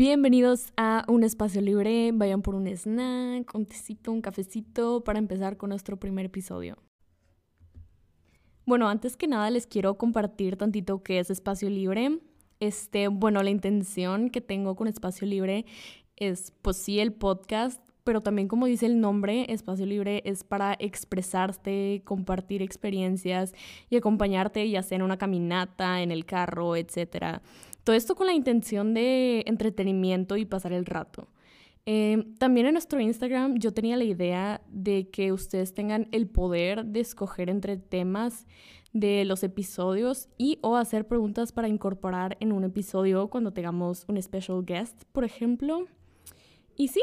Bienvenidos a un espacio libre. Vayan por un snack, un tecito, un cafecito para empezar con nuestro primer episodio. Bueno, antes que nada les quiero compartir tantito qué es espacio libre. Este, bueno, la intención que tengo con espacio libre es, pues sí, el podcast, pero también como dice el nombre, espacio libre es para expresarte, compartir experiencias y acompañarte ya sea en una caminata, en el carro, etc. Todo esto con la intención de entretenimiento y pasar el rato. Eh, también en nuestro Instagram yo tenía la idea de que ustedes tengan el poder de escoger entre temas de los episodios y o hacer preguntas para incorporar en un episodio cuando tengamos un special guest, por ejemplo. Y sí,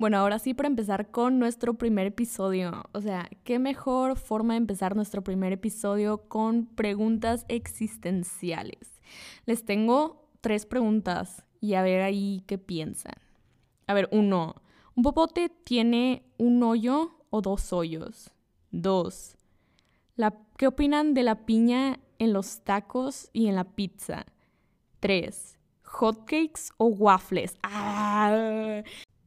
bueno, ahora sí para empezar con nuestro primer episodio. O sea, qué mejor forma de empezar nuestro primer episodio con preguntas existenciales. Les tengo tres preguntas y a ver ahí qué piensan. A ver, uno, ¿un popote tiene un hoyo o dos hoyos? Dos, ¿qué opinan de la piña en los tacos y en la pizza? Tres, ¿hotcakes o waffles? Ah,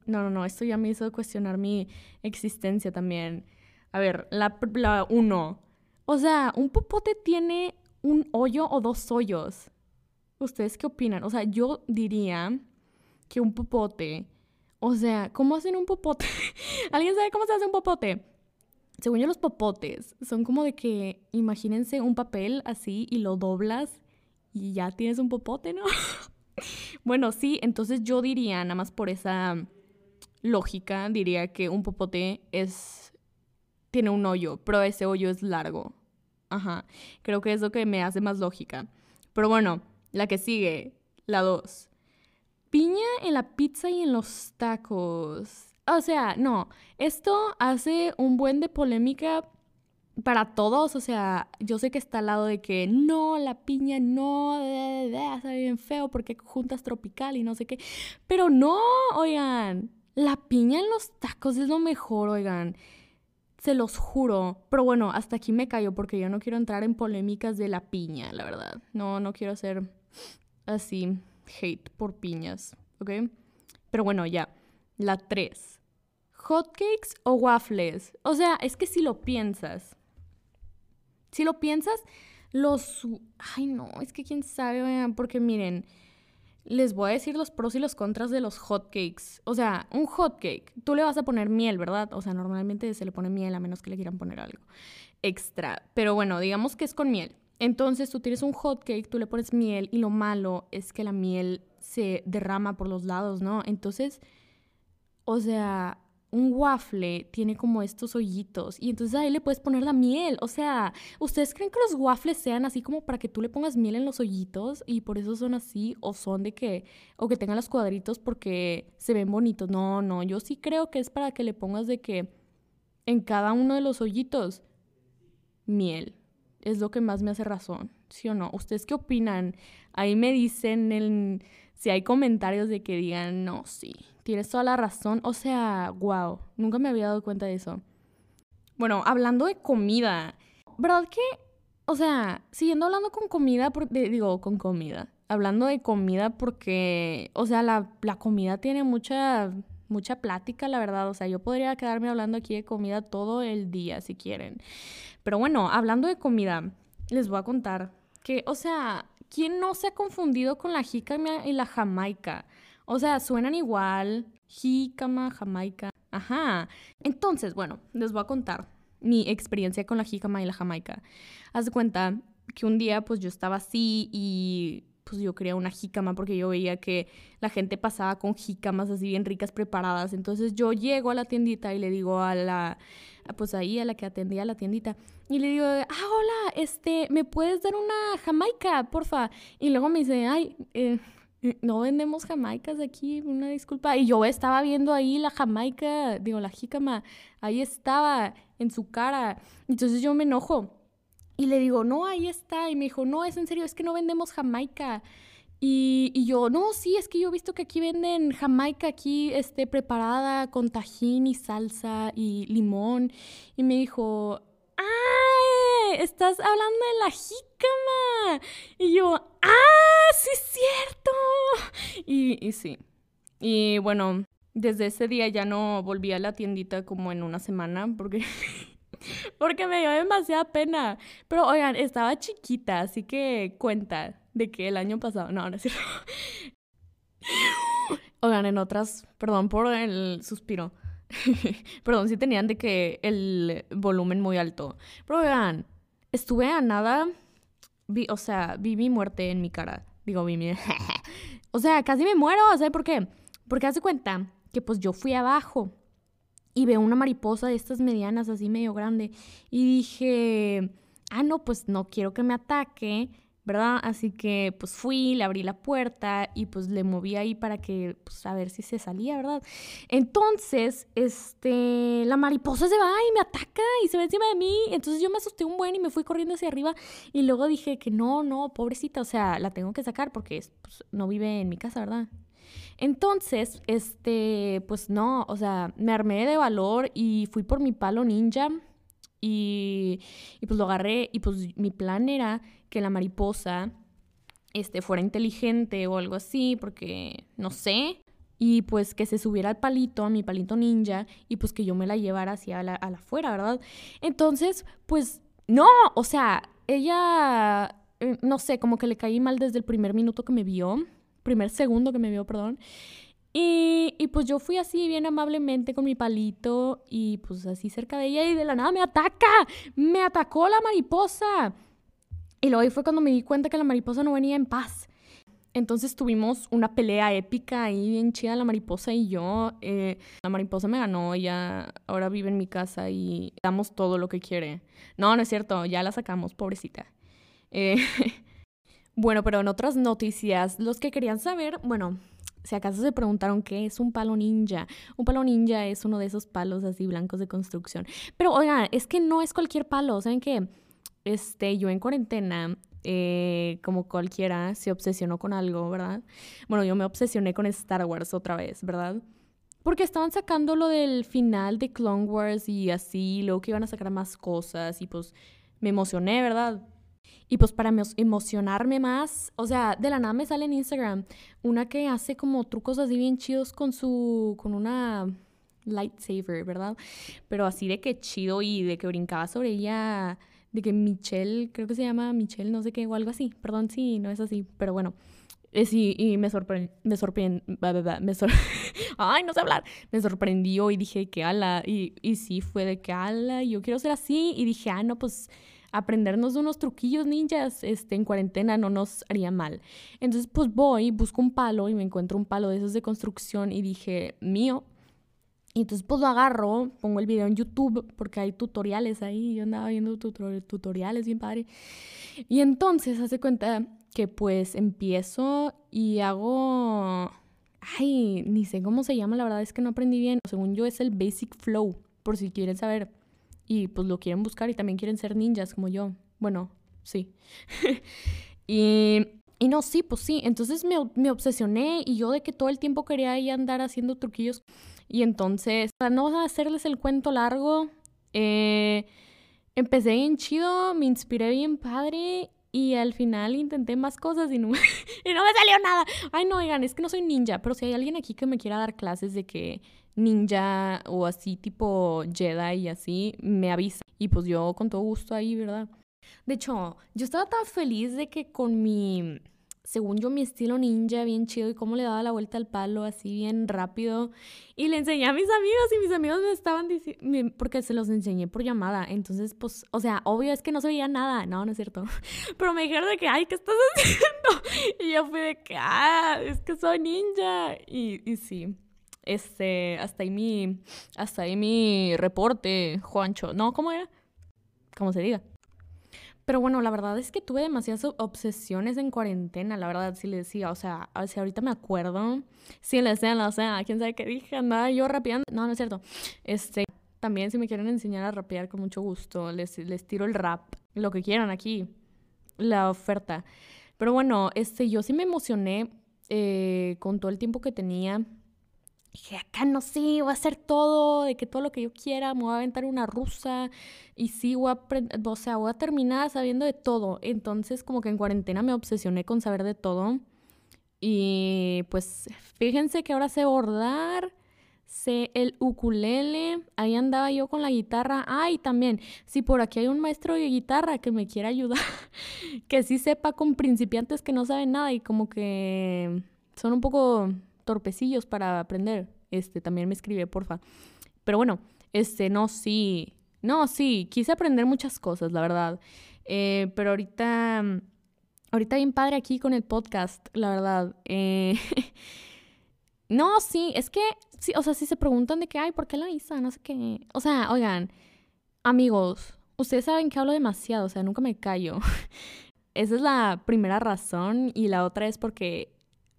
no, no, no, esto ya me hizo cuestionar mi existencia también. A ver, la, la uno. O sea, ¿un popote tiene un hoyo o dos hoyos? ¿Ustedes qué opinan? O sea, yo diría que un popote. O sea, ¿cómo hacen un popote? ¿Alguien sabe cómo se hace un popote? Según yo, los popotes son como de que, imagínense un papel así y lo doblas y ya tienes un popote, ¿no? bueno, sí, entonces yo diría, nada más por esa lógica, diría que un popote es. tiene un hoyo, pero ese hoyo es largo. Ajá. Creo que es lo que me hace más lógica. Pero bueno, la que sigue, la dos. Piña en la pizza y en los tacos. O sea, no, esto hace un buen de polémica para todos, o sea, yo sé que está al lado de que no, la piña no, está bien feo porque juntas tropical y no sé qué, pero no, oigan, la piña en los tacos es lo mejor, oigan. Se los juro. Pero bueno, hasta aquí me callo porque yo no quiero entrar en polémicas de la piña, la verdad. No, no quiero hacer así hate por piñas, ¿ok? Pero bueno, ya. La 3. ¿Hotcakes o waffles? O sea, es que si lo piensas. Si lo piensas, los... Ay, no, es que quién sabe, porque miren les voy a decir los pros y los contras de los hotcakes. O sea, un hotcake, tú le vas a poner miel, ¿verdad? O sea, normalmente se le pone miel a menos que le quieran poner algo extra. Pero bueno, digamos que es con miel. Entonces tú tienes un hotcake, tú le pones miel y lo malo es que la miel se derrama por los lados, ¿no? Entonces, o sea, un waffle tiene como estos hoyitos y entonces ahí le puedes poner la miel. O sea, ¿ustedes creen que los waffles sean así como para que tú le pongas miel en los hoyitos y por eso son así o son de que o que tengan los cuadritos porque se ven bonitos? No, no, yo sí creo que es para que le pongas de que en cada uno de los hoyitos miel. Es lo que más me hace razón, ¿sí o no? ¿Ustedes qué opinan? Ahí me dicen si hay comentarios de que digan, no, sí, Tienes toda la razón. O sea, wow, nunca me había dado cuenta de eso. Bueno, hablando de comida, ¿verdad que, o sea, siguiendo hablando con comida, digo, con comida, hablando de comida porque, o sea, la, la comida tiene mucha, mucha plática, la verdad. O sea, yo podría quedarme hablando aquí de comida todo el día, si quieren. Pero bueno, hablando de comida, les voy a contar que, o sea, ¿quién no se ha confundido con la jícama y la jamaica? O sea, suenan igual. Jícama, jamaica. Ajá. Entonces, bueno, les voy a contar mi experiencia con la jícama y la jamaica. Haz de cuenta que un día pues yo estaba así y pues yo quería una jícama porque yo veía que la gente pasaba con jícamas así bien ricas preparadas. Entonces yo llego a la tiendita y le digo a la, pues ahí a la que atendía la tiendita y le digo, ah, hola, este, ¿me puedes dar una jamaica, porfa? Y luego me dice, ay, eh, no vendemos jamaicas aquí, una disculpa. Y yo estaba viendo ahí la jamaica, digo, la jícama, ahí estaba en su cara. Entonces yo me enojo y le digo, no, ahí está. Y me dijo, no, es en serio, es que no vendemos jamaica. Y, y, yo, no, sí, es que yo he visto que aquí venden jamaica aquí, este, preparada con tajín y salsa y limón. Y me dijo, ¡ay! Estás hablando de la jícama. Y yo, ¡ah! Sí es cierto! Y, y sí. Y bueno, desde ese día ya no volví a la tiendita como en una semana porque... porque me dio demasiada pena. Pero oigan, estaba chiquita, así que cuenta de que el año pasado... No, es cierto. Oigan, en otras, perdón por el suspiro. perdón si tenían de que el volumen muy alto. Pero oigan, estuve a nada, vi, o sea, vi mi muerte en mi cara. Digo, vi mi... o sea, casi me muero, ¿sabes por qué? Porque hace cuenta que pues yo fui abajo y veo una mariposa de estas medianas así medio grande y dije, ah, no, pues no quiero que me ataque ¿verdad? Así que pues fui, le abrí la puerta y pues le moví ahí para que, pues a ver si se salía, ¿verdad? Entonces, este, la mariposa se va y me ataca y se ve encima de mí. Entonces yo me asusté un buen y me fui corriendo hacia arriba y luego dije que no, no, pobrecita, o sea, la tengo que sacar porque pues, no vive en mi casa, ¿verdad? Entonces, este, pues no, o sea, me armé de valor y fui por mi palo ninja y, pues lo agarré y pues mi plan era que la mariposa este, fuera inteligente o algo así, porque no sé. Y pues que se subiera al palito, a mi palito ninja, y pues que yo me la llevara hacia la, a afuera, ¿verdad? Entonces, pues no, o sea, ella, eh, no sé, como que le caí mal desde el primer minuto que me vio, primer segundo que me vio, perdón. Y, y, pues yo fui así bien amablemente con mi palito y pues así cerca de ella y de la nada me ataca, me atacó la mariposa. Y luego ahí fue cuando me di cuenta que la mariposa no venía en paz. Entonces tuvimos una pelea épica ahí, bien chida la mariposa y yo. Eh, la mariposa me ganó, ella ahora vive en mi casa y damos todo lo que quiere. No, no es cierto, ya la sacamos, pobrecita. Eh, bueno, pero en otras noticias, los que querían saber, bueno, si acaso se preguntaron qué es un palo ninja. Un palo ninja es uno de esos palos así blancos de construcción. Pero oigan, es que no es cualquier palo, ¿saben qué? este, yo en cuarentena, eh, como cualquiera, se obsesionó con algo, ¿verdad? Bueno, yo me obsesioné con Star Wars otra vez, ¿verdad? Porque estaban sacando lo del final de Clone Wars y así, luego que iban a sacar más cosas y pues me emocioné, ¿verdad? Y pues para emocionarme más, o sea, de la nada me sale en Instagram una que hace como trucos así bien chidos con su, con una lightsaber, ¿verdad? Pero así de que chido y de que brincaba sobre ella de que Michelle, creo que se llama Michelle, no sé qué, o algo así. Perdón si no es así, pero bueno. Sí, y me sorprendió, me sorprendió, me sor ay, no sé hablar, me sorprendió y dije que ala, y, y sí, fue de que ala, yo quiero ser así, y dije, ah, no, pues aprendernos unos truquillos ninjas este, en cuarentena no nos haría mal. Entonces, pues voy, busco un palo y me encuentro un palo de esos de construcción y dije, mío, y entonces pues lo agarro, pongo el video en YouTube porque hay tutoriales ahí, yo andaba viendo tutoriales bien padre. Y entonces hace cuenta que pues empiezo y hago... Ay, ni sé cómo se llama, la verdad es que no aprendí bien. Según yo es el Basic Flow, por si quieren saber. Y pues lo quieren buscar y también quieren ser ninjas como yo. Bueno, sí. y, y no, sí, pues sí. Entonces me, me obsesioné y yo de que todo el tiempo quería ahí andar haciendo truquillos y entonces, para no hacerles el cuento largo, eh, empecé bien chido, me inspiré bien padre y al final intenté más cosas y no, y no me salió nada. Ay, no, oigan, es que no soy ninja, pero si hay alguien aquí que me quiera dar clases de que ninja o así tipo Jedi y así, me avisa. Y pues yo con todo gusto ahí, ¿verdad? De hecho, yo estaba tan feliz de que con mi según yo, mi estilo ninja bien chido y cómo le daba la vuelta al palo así bien rápido. Y le enseñé a mis amigos y mis amigos me estaban diciendo, porque se los enseñé por llamada. Entonces, pues, o sea, obvio es que no se veía nada. No, no es cierto. Pero me dijeron de que, ay, ¿qué estás haciendo? Y yo fui de que, ah, es que soy ninja. Y, y sí. Este, hasta ahí mi, hasta ahí mi reporte, Juancho. No, ¿cómo era? ¿Cómo se diga? Pero bueno, la verdad es que tuve demasiadas obsesiones en cuarentena, la verdad, sí le decía, o sea, si ahorita me acuerdo, sí le decía, o sea, quién sabe qué dije, andaba yo rapeando, no, no es cierto, este, también si me quieren enseñar a rapear con mucho gusto, les, les tiro el rap, lo que quieran aquí, la oferta. Pero bueno, este, yo sí me emocioné eh, con todo el tiempo que tenía dije, acá no sé, voy a hacer todo, de que todo lo que yo quiera, me voy a aventar una rusa y sí, voy a, o sea, voy a terminar sabiendo de todo. Entonces, como que en cuarentena me obsesioné con saber de todo. Y pues fíjense que ahora sé bordar, sé el ukulele, ahí andaba yo con la guitarra. Ay, también, si por aquí hay un maestro de guitarra que me quiera ayudar, que sí sepa con principiantes que no saben nada y como que son un poco torpecillos para aprender, este, también me escribe, porfa. Pero bueno, este, no, sí, no, sí, quise aprender muchas cosas, la verdad. Eh, pero ahorita, ahorita bien padre aquí con el podcast, la verdad. Eh, no, sí, es que, sí, o sea, si se preguntan de qué, ay, ¿por qué la hizo? No sé qué. O sea, oigan, amigos, ustedes saben que hablo demasiado, o sea, nunca me callo. Esa es la primera razón y la otra es porque,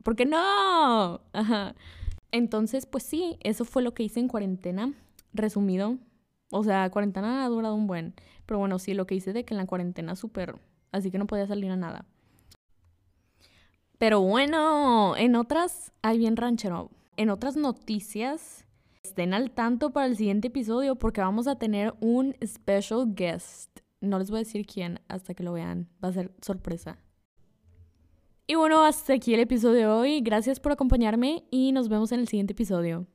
porque no. Ajá. Entonces, pues sí, eso fue lo que hice en cuarentena, resumido. O sea, cuarentena ha durado un buen. Pero bueno, sí, lo que hice de que en la cuarentena súper. Así que no podía salir a nada. Pero bueno, en otras, hay bien ranchero. En otras noticias, estén al tanto para el siguiente episodio porque vamos a tener un special guest. No les voy a decir quién hasta que lo vean. Va a ser sorpresa. Y bueno, hasta aquí el episodio de hoy. Gracias por acompañarme y nos vemos en el siguiente episodio.